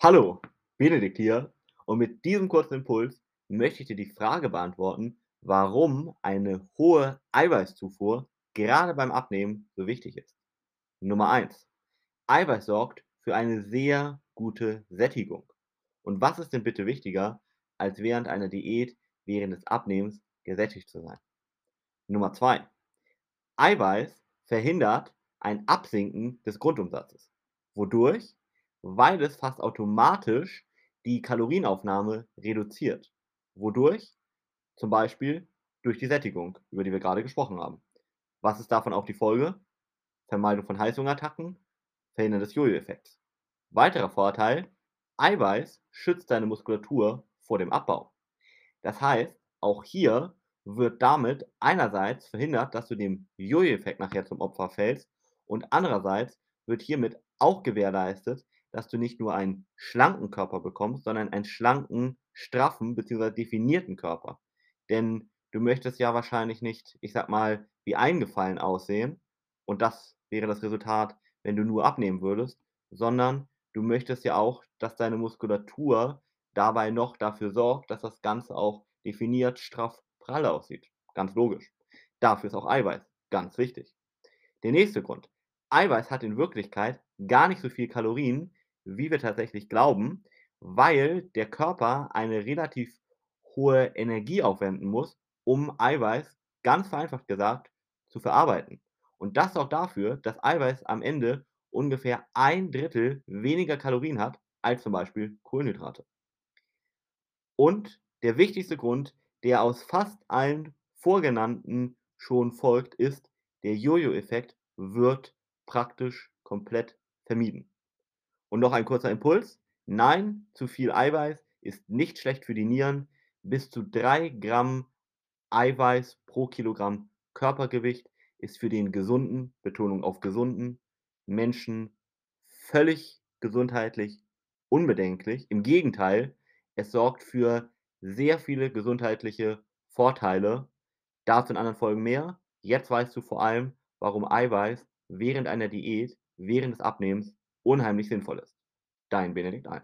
Hallo, Benedikt hier und mit diesem kurzen Impuls möchte ich dir die Frage beantworten, warum eine hohe Eiweißzufuhr gerade beim Abnehmen so wichtig ist. Nummer 1. Eiweiß sorgt für eine sehr gute Sättigung. Und was ist denn bitte wichtiger, als während einer Diät während des Abnehmens gesättigt zu sein? Nummer 2. Eiweiß verhindert ein Absinken des Grundumsatzes, wodurch weil es fast automatisch die Kalorienaufnahme reduziert. Wodurch? Zum Beispiel durch die Sättigung, über die wir gerade gesprochen haben. Was ist davon auch die Folge? Vermeidung von Heißhungerattacken, Verhindern des Jojo-Effekts. Weiterer Vorteil, Eiweiß schützt deine Muskulatur vor dem Abbau. Das heißt, auch hier wird damit einerseits verhindert, dass du dem Jojo-Effekt nachher zum Opfer fällst und andererseits wird hiermit auch gewährleistet, dass du nicht nur einen schlanken Körper bekommst, sondern einen schlanken, straffen bzw. definierten Körper. Denn du möchtest ja wahrscheinlich nicht, ich sag mal, wie eingefallen aussehen und das wäre das Resultat, wenn du nur abnehmen würdest, sondern du möchtest ja auch, dass deine Muskulatur dabei noch dafür sorgt, dass das Ganze auch definiert, straff, prall aussieht. Ganz logisch. Dafür ist auch Eiweiß ganz wichtig. Der nächste Grund. Eiweiß hat in Wirklichkeit gar nicht so viel Kalorien, wie wir tatsächlich glauben, weil der Körper eine relativ hohe Energie aufwenden muss, um Eiweiß, ganz vereinfacht gesagt, zu verarbeiten. Und das sorgt dafür, dass Eiweiß am Ende ungefähr ein Drittel weniger Kalorien hat als zum Beispiel Kohlenhydrate. Und der wichtigste Grund, der aus fast allen vorgenannten schon folgt, ist, der Jojo-Effekt wird praktisch komplett vermieden. Und noch ein kurzer Impuls. Nein, zu viel Eiweiß ist nicht schlecht für die Nieren. Bis zu 3 Gramm Eiweiß pro Kilogramm Körpergewicht ist für den gesunden, Betonung auf gesunden Menschen völlig gesundheitlich unbedenklich. Im Gegenteil, es sorgt für sehr viele gesundheitliche Vorteile. Dazu in anderen Folgen mehr. Jetzt weißt du vor allem, warum Eiweiß während einer Diät, während des Abnehmens unheimlich sinnvoll ist. Dein Benedikt Alm.